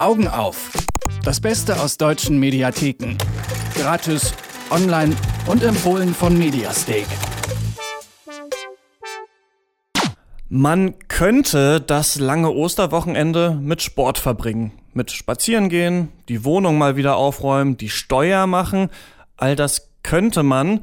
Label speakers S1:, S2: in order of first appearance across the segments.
S1: Augen auf. Das Beste aus deutschen Mediatheken. Gratis, online und empfohlen von Mediastake.
S2: Man könnte das lange Osterwochenende mit Sport verbringen. Mit Spazieren gehen, die Wohnung mal wieder aufräumen, die Steuer machen. All das könnte man.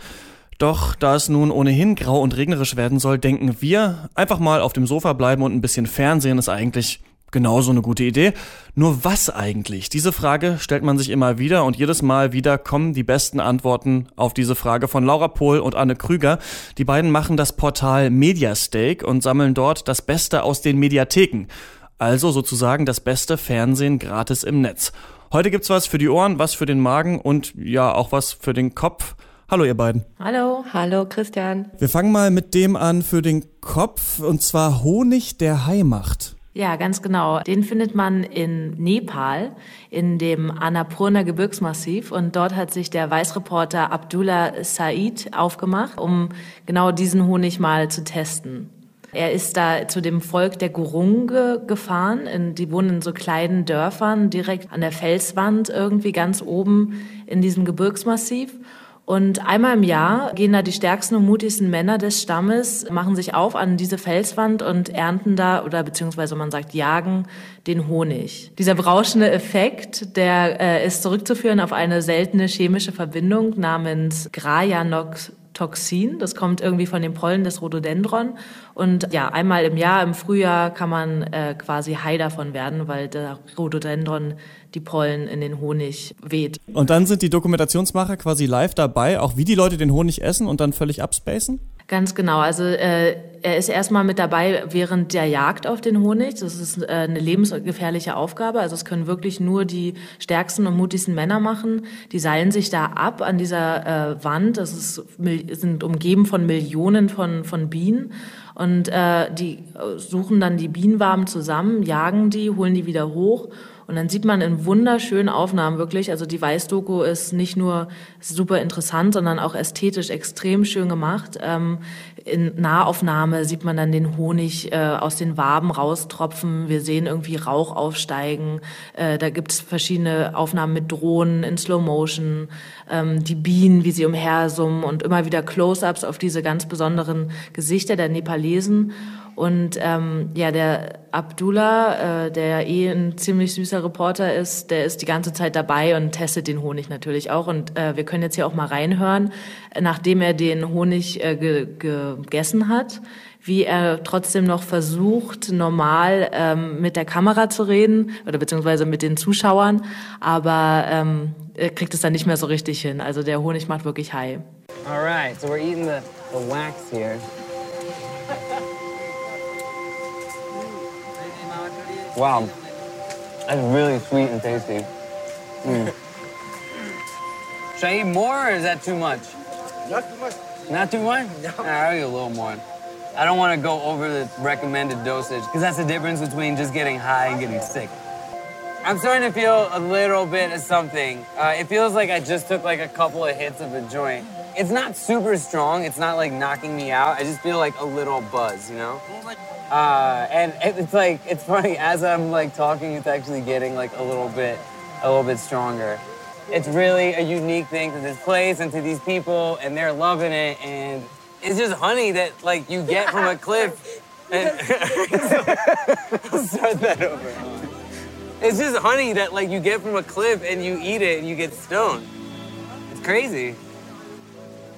S2: Doch da es nun ohnehin grau und regnerisch werden soll, denken wir, einfach mal auf dem Sofa bleiben und ein bisschen Fernsehen ist eigentlich genauso eine gute Idee. Nur was eigentlich? Diese Frage stellt man sich immer wieder und jedes Mal wieder kommen die besten Antworten auf diese Frage von Laura Pohl und Anne Krüger. Die beiden machen das Portal Mediastake und sammeln dort das Beste aus den Mediatheken. Also sozusagen das beste Fernsehen gratis im Netz. Heute gibt's was für die Ohren, was für den Magen und ja auch was für den Kopf. Hallo ihr beiden.
S3: Hallo. Hallo Christian.
S2: Wir fangen mal mit dem an für den Kopf und zwar Honig, der Hai macht.
S3: Ja, ganz genau. Den findet man in Nepal, in dem Annapurna Gebirgsmassiv. Und dort hat sich der Weißreporter Abdullah Said aufgemacht, um genau diesen Honig mal zu testen. Er ist da zu dem Volk der Gurunge gefahren. die wohnen in so kleinen Dörfern direkt an der Felswand irgendwie ganz oben in diesem Gebirgsmassiv. Und einmal im Jahr gehen da die stärksten und mutigsten Männer des Stammes, machen sich auf an diese Felswand und ernten da, oder beziehungsweise man sagt, jagen den Honig. Dieser berauschende Effekt, der äh, ist zurückzuführen auf eine seltene chemische Verbindung namens Grajanox Toxin. Das kommt irgendwie von den Pollen des Rhododendron. Und ja, einmal im Jahr, im Frühjahr, kann man äh, quasi Hai davon werden, weil der Rhododendron die Pollen in den Honig weht.
S2: Und dann sind die Dokumentationsmacher quasi live dabei, auch wie die Leute den Honig essen und dann völlig abspacen?
S3: Ganz genau. Also äh, er ist erstmal mit dabei während der Jagd auf den Honig. Das ist äh, eine lebensgefährliche Aufgabe. Also es können wirklich nur die stärksten und mutigsten Männer machen. Die seilen sich da ab an dieser äh, Wand. Das ist, sind umgeben von Millionen von, von Bienen. Und äh, die suchen dann die Bienenwaben zusammen, jagen die, holen die wieder hoch und dann sieht man in wunderschönen Aufnahmen wirklich, also die Weißdoku ist nicht nur super interessant, sondern auch ästhetisch extrem schön gemacht. Ähm, in Nahaufnahme sieht man dann den Honig äh, aus den Waben raustropfen. Wir sehen irgendwie Rauch aufsteigen. Äh, da gibt es verschiedene Aufnahmen mit Drohnen in Slow Motion, ähm, die Bienen, wie sie umhersummen und immer wieder Close-ups auf diese ganz besonderen Gesichter der Nepalesen. Und ähm, ja, der Abdullah, äh, der eh ein ziemlich süßer Reporter ist, der ist die ganze Zeit dabei und testet den Honig natürlich auch. Und äh, wir können jetzt hier auch mal reinhören, nachdem er den Honig äh, ge gegessen hat, wie er trotzdem noch versucht, normal ähm, mit der Kamera zu reden oder beziehungsweise mit den Zuschauern, aber ähm, er kriegt es dann nicht mehr so richtig hin. Also der Honig macht wirklich high.
S4: All right, so we're eating the, the wax here. Wow, that's really sweet and tasty. Mm. Should I eat more or is that too much?
S5: Not too much.
S4: Not too much? No. I'll eat a little more. I don't want to go over the recommended dosage because that's the difference between just getting high and getting sick. I'm starting to feel a little bit of something. Uh, it feels like I just took like a couple of hits of a joint. It's not super strong. It's not like knocking me out. I just feel like a little buzz, you know? Uh, and it's like it's funny as I'm like talking, it's actually getting like a little bit, a little bit stronger. It's really a unique thing to this place and to these people, and they're loving it. And it's just honey that like you get from a cliff. And start that over. It's just honey that like you get from a cliff and you eat it and you get stoned. It's crazy.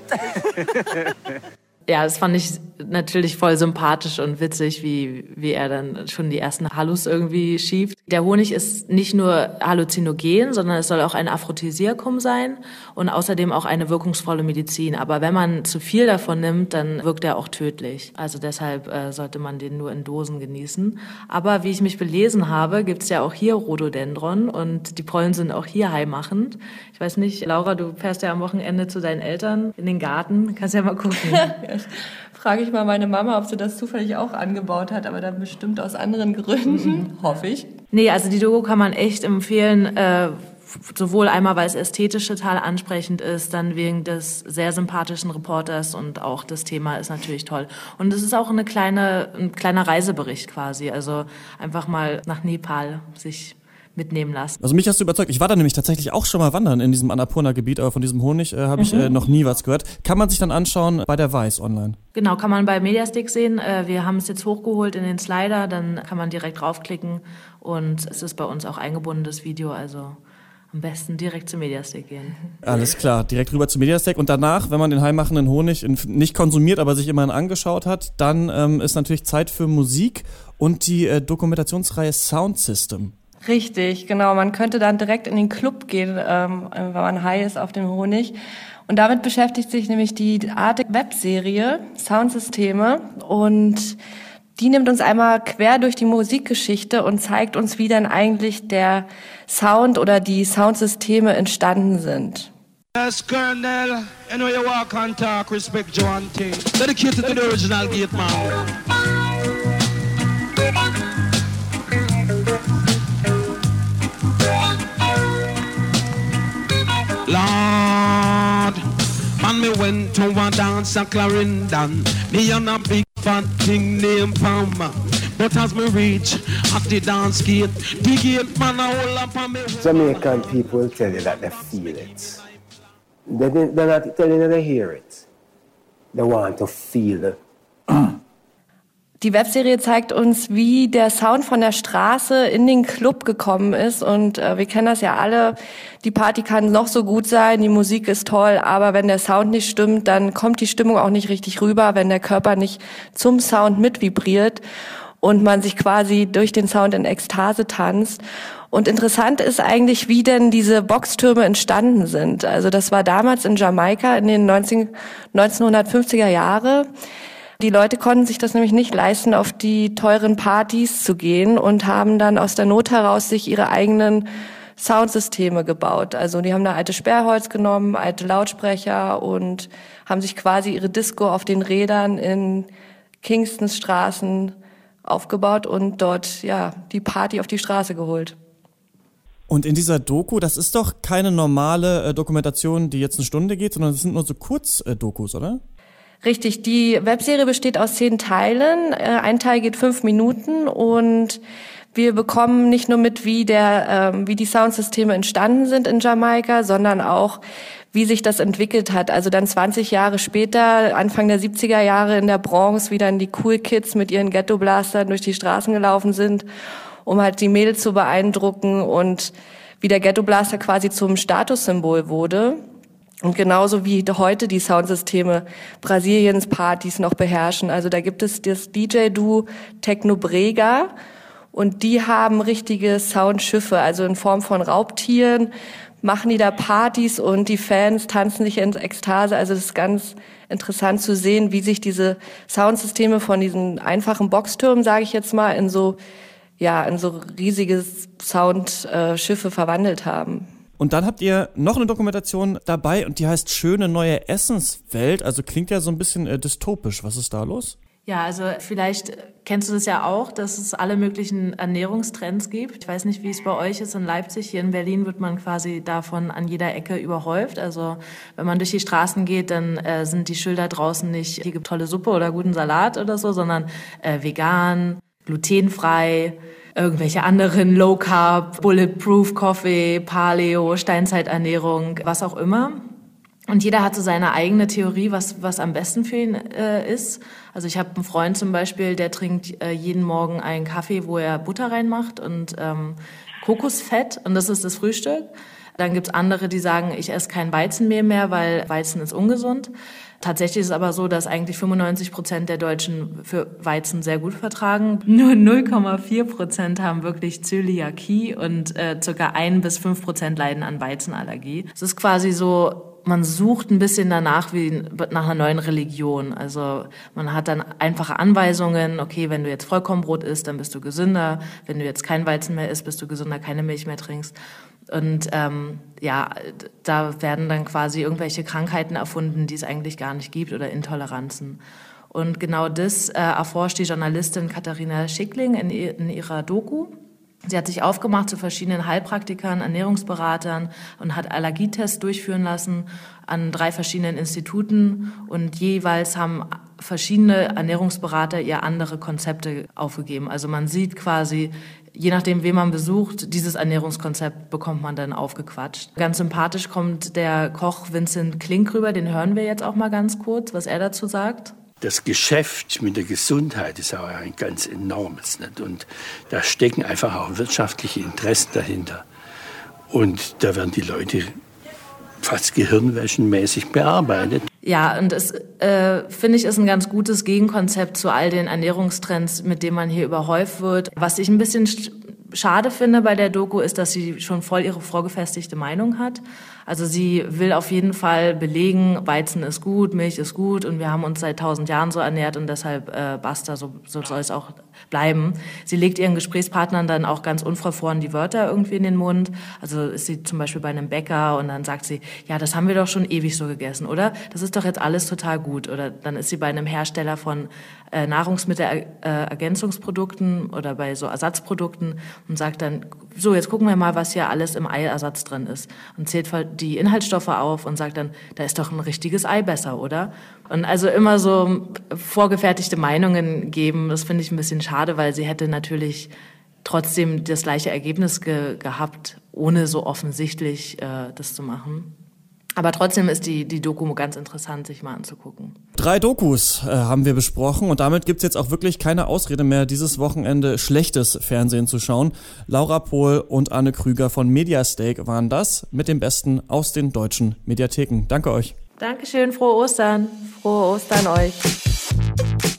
S3: ja, das fand ich natürlich voll sympathisch und witzig, wie, wie er dann schon die ersten Hallus irgendwie schieft. Der Honig ist nicht nur halluzinogen, sondern es soll auch ein Aphrodisiakum sein und außerdem auch eine wirkungsvolle Medizin. Aber wenn man zu viel davon nimmt, dann wirkt er auch tödlich. Also deshalb äh, sollte man den nur in Dosen genießen. Aber wie ich mich belesen habe, gibt es ja auch hier Rhododendron und die Pollen sind auch hier heimachend. Ich weiß nicht, Laura, du fährst ja am Wochenende zu deinen Eltern in den Garten. Kannst ja mal gucken.
S6: frage ich mal meine Mama, ob sie das zufällig auch angebaut hat, aber dann bestimmt aus anderen Gründen, mhm. hoffe ich.
S3: Nee, also die Dogo kann man echt empfehlen, äh, sowohl einmal, weil es ästhetisch total ansprechend ist, dann wegen des sehr sympathischen Reporters und auch das Thema ist natürlich toll. Und es ist auch eine kleine, ein kleiner Reisebericht quasi, also einfach mal nach Nepal sich mitnehmen lassen.
S2: Also mich hast du überzeugt. Ich war da nämlich tatsächlich auch schon mal wandern in diesem Annapurna-Gebiet, aber von diesem Honig äh, habe ich mhm. äh, noch nie was gehört. Kann man sich dann anschauen bei der Weiß online?
S3: Genau, kann man bei Mediastick sehen. Äh, wir haben es jetzt hochgeholt in den Slider, dann kann man direkt draufklicken und es ist bei uns auch eingebundenes Video, also am besten direkt zu Mediastack gehen.
S2: Alles klar, direkt rüber zu Mediastack. Und danach, wenn man den heimmachenden Honig nicht konsumiert, aber sich immerhin angeschaut hat, dann ähm, ist natürlich Zeit für Musik und die äh, Dokumentationsreihe Sound System.
S6: Richtig, genau. Man könnte dann direkt in den Club gehen, ähm, wenn man high ist auf dem Honig. Und damit beschäftigt sich nämlich die Arte Webserie Soundsysteme und die nimmt uns einmal quer durch die Musikgeschichte und zeigt uns, wie denn eigentlich der Sound oder die Soundsysteme entstanden sind. Yes, Colonel, you know you walk and talk, respect Joan thing. Dedicated to the original gate man. Went to a dance at Clarendon. Me and a big fat thing named Palmer. But as me reach at the dance gate, the gate man a hold up on me.
S5: Jamaican people tell you that they feel it. They, they're not telling you they hear it. They want to feel it.
S6: Die Webserie zeigt uns, wie der Sound von der Straße in den Club gekommen ist. Und äh, wir kennen das ja alle. Die Party kann noch so gut sein, die Musik ist toll, aber wenn der Sound nicht stimmt, dann kommt die Stimmung auch nicht richtig rüber, wenn der Körper nicht zum Sound mitvibriert und man sich quasi durch den Sound in Ekstase tanzt. Und interessant ist eigentlich, wie denn diese Boxtürme entstanden sind. Also das war damals in Jamaika in den 19, 1950er Jahre. Die Leute konnten sich das nämlich nicht leisten, auf die teuren Partys zu gehen und haben dann aus der Not heraus sich ihre eigenen Soundsysteme gebaut. Also die haben da alte Sperrholz genommen, alte Lautsprecher und haben sich quasi ihre Disco auf den Rädern in Kingstons Straßen aufgebaut und dort ja die Party auf die Straße geholt.
S2: Und in dieser Doku, das ist doch keine normale äh, Dokumentation, die jetzt eine Stunde geht, sondern das sind nur so Kurzdokus, äh, oder?
S6: Richtig, die Webserie besteht aus zehn Teilen. Äh, ein Teil geht fünf Minuten und wir bekommen nicht nur mit, wie der, äh, wie die Soundsysteme entstanden sind in Jamaika, sondern auch, wie sich das entwickelt hat. Also dann 20 Jahre später, Anfang der 70er Jahre in der Bronx, wie dann die Cool Kids mit ihren Ghetto-Blastern durch die Straßen gelaufen sind, um halt die Mädels zu beeindrucken und wie der Ghetto-Blaster quasi zum Statussymbol wurde. Und genauso wie heute die Soundsysteme Brasiliens Partys noch beherrschen. Also da gibt es das DJ-Duo Techno Brega und die haben richtige Soundschiffe, also in Form von Raubtieren, machen die da Partys und die Fans tanzen sich in Ekstase. Also das ist ganz interessant zu sehen, wie sich diese Soundsysteme von diesen einfachen Boxtürmen, sage ich jetzt mal, in so ja in so riesige Soundschiffe verwandelt haben.
S2: Und dann habt ihr noch eine Dokumentation dabei und die heißt Schöne neue Essenswelt. Also klingt ja so ein bisschen äh, dystopisch. Was ist da los?
S3: Ja, also vielleicht kennst du das ja auch, dass es alle möglichen Ernährungstrends gibt. Ich weiß nicht, wie es bei euch ist in Leipzig. Hier in Berlin wird man quasi davon an jeder Ecke überhäuft. Also wenn man durch die Straßen geht, dann äh, sind die Schilder draußen nicht, hier gibt tolle Suppe oder guten Salat oder so, sondern äh, vegan, glutenfrei, irgendwelche anderen Low Carb, Bulletproof Coffee, Paleo, Steinzeiternährung, was auch immer. Und jeder hat so seine eigene Theorie, was, was am besten für ihn äh, ist. Also ich habe einen Freund zum Beispiel, der trinkt äh, jeden Morgen einen Kaffee, wo er Butter reinmacht und ähm, Kokosfett und das ist das Frühstück. Dann gibt's andere, die sagen, ich esse kein Weizenmehl mehr, weil Weizen ist ungesund. Tatsächlich ist es aber so, dass eigentlich 95 Prozent der Deutschen für Weizen sehr gut vertragen. Nur 0,4 Prozent haben wirklich Zöliakie und äh, circa ein bis fünf Prozent leiden an Weizenallergie. Es ist quasi so, man sucht ein bisschen danach wie nach einer neuen Religion. Also man hat dann einfache Anweisungen, okay, wenn du jetzt Vollkornbrot isst, dann bist du gesünder. Wenn du jetzt kein Weizen mehr isst, bist du gesünder, keine Milch mehr trinkst. Und ähm, ja, da werden dann quasi irgendwelche Krankheiten erfunden, die es eigentlich gar nicht gibt oder Intoleranzen. Und genau das äh, erforscht die Journalistin Katharina Schickling in, in ihrer Doku. Sie hat sich aufgemacht zu verschiedenen Heilpraktikern, Ernährungsberatern und hat Allergietests durchführen lassen an drei verschiedenen Instituten und jeweils haben verschiedene Ernährungsberater ihr andere Konzepte aufgegeben. Also man sieht quasi je nachdem, wen man besucht, dieses Ernährungskonzept bekommt man dann aufgequatscht. Ganz sympathisch kommt der Koch Vincent Klink rüber, den hören wir jetzt auch mal ganz kurz, was er dazu sagt.
S5: Das Geschäft mit der Gesundheit ist auch ein ganz enormes. Nicht? Und da stecken einfach auch wirtschaftliche Interessen dahinter. Und da werden die Leute fast gehirnwäschenmäßig bearbeitet.
S3: Ja, und es äh, finde ich ist ein ganz gutes Gegenkonzept zu all den Ernährungstrends, mit denen man hier überhäuft wird. Was ich ein bisschen schade finde bei der Doku ist, dass sie schon voll ihre vorgefestigte Meinung hat. Also sie will auf jeden Fall belegen, Weizen ist gut, Milch ist gut und wir haben uns seit tausend Jahren so ernährt und deshalb äh, basta, so, so soll es auch bleiben. Sie legt ihren Gesprächspartnern dann auch ganz unverfroren die Wörter irgendwie in den Mund. Also ist sie zum Beispiel bei einem Bäcker und dann sagt sie, ja, das haben wir doch schon ewig so gegessen, oder? Das ist doch jetzt alles total gut. Oder dann ist sie bei einem Hersteller von äh, Nahrungsmittelergänzungsprodukten oder bei so Ersatzprodukten und sagt dann, so, jetzt gucken wir mal, was hier alles im Eiersatz drin ist. Und zählt die Inhaltsstoffe auf und sagt dann, da ist doch ein richtiges Ei besser, oder? Und also immer so vorgefertigte Meinungen geben, das finde ich ein bisschen schade, weil sie hätte natürlich trotzdem das gleiche Ergebnis ge gehabt, ohne so offensichtlich äh, das zu machen. Aber trotzdem ist die, die Doku ganz interessant, sich mal anzugucken.
S2: Drei Dokus äh, haben wir besprochen und damit gibt's jetzt auch wirklich keine Ausrede mehr, dieses Wochenende schlechtes Fernsehen zu schauen. Laura Pohl und Anne Krüger von Mediastake waren das mit dem Besten aus den deutschen Mediatheken. Danke euch.
S3: Dankeschön, frohe Ostern. Frohe Ostern euch.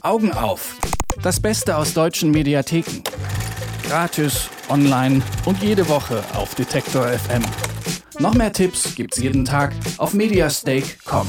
S1: Augen auf. Das Beste aus deutschen Mediatheken. Gratis, online und jede Woche auf Detektor FM. Noch mehr Tipps gibt's jeden Tag auf mediastake.com.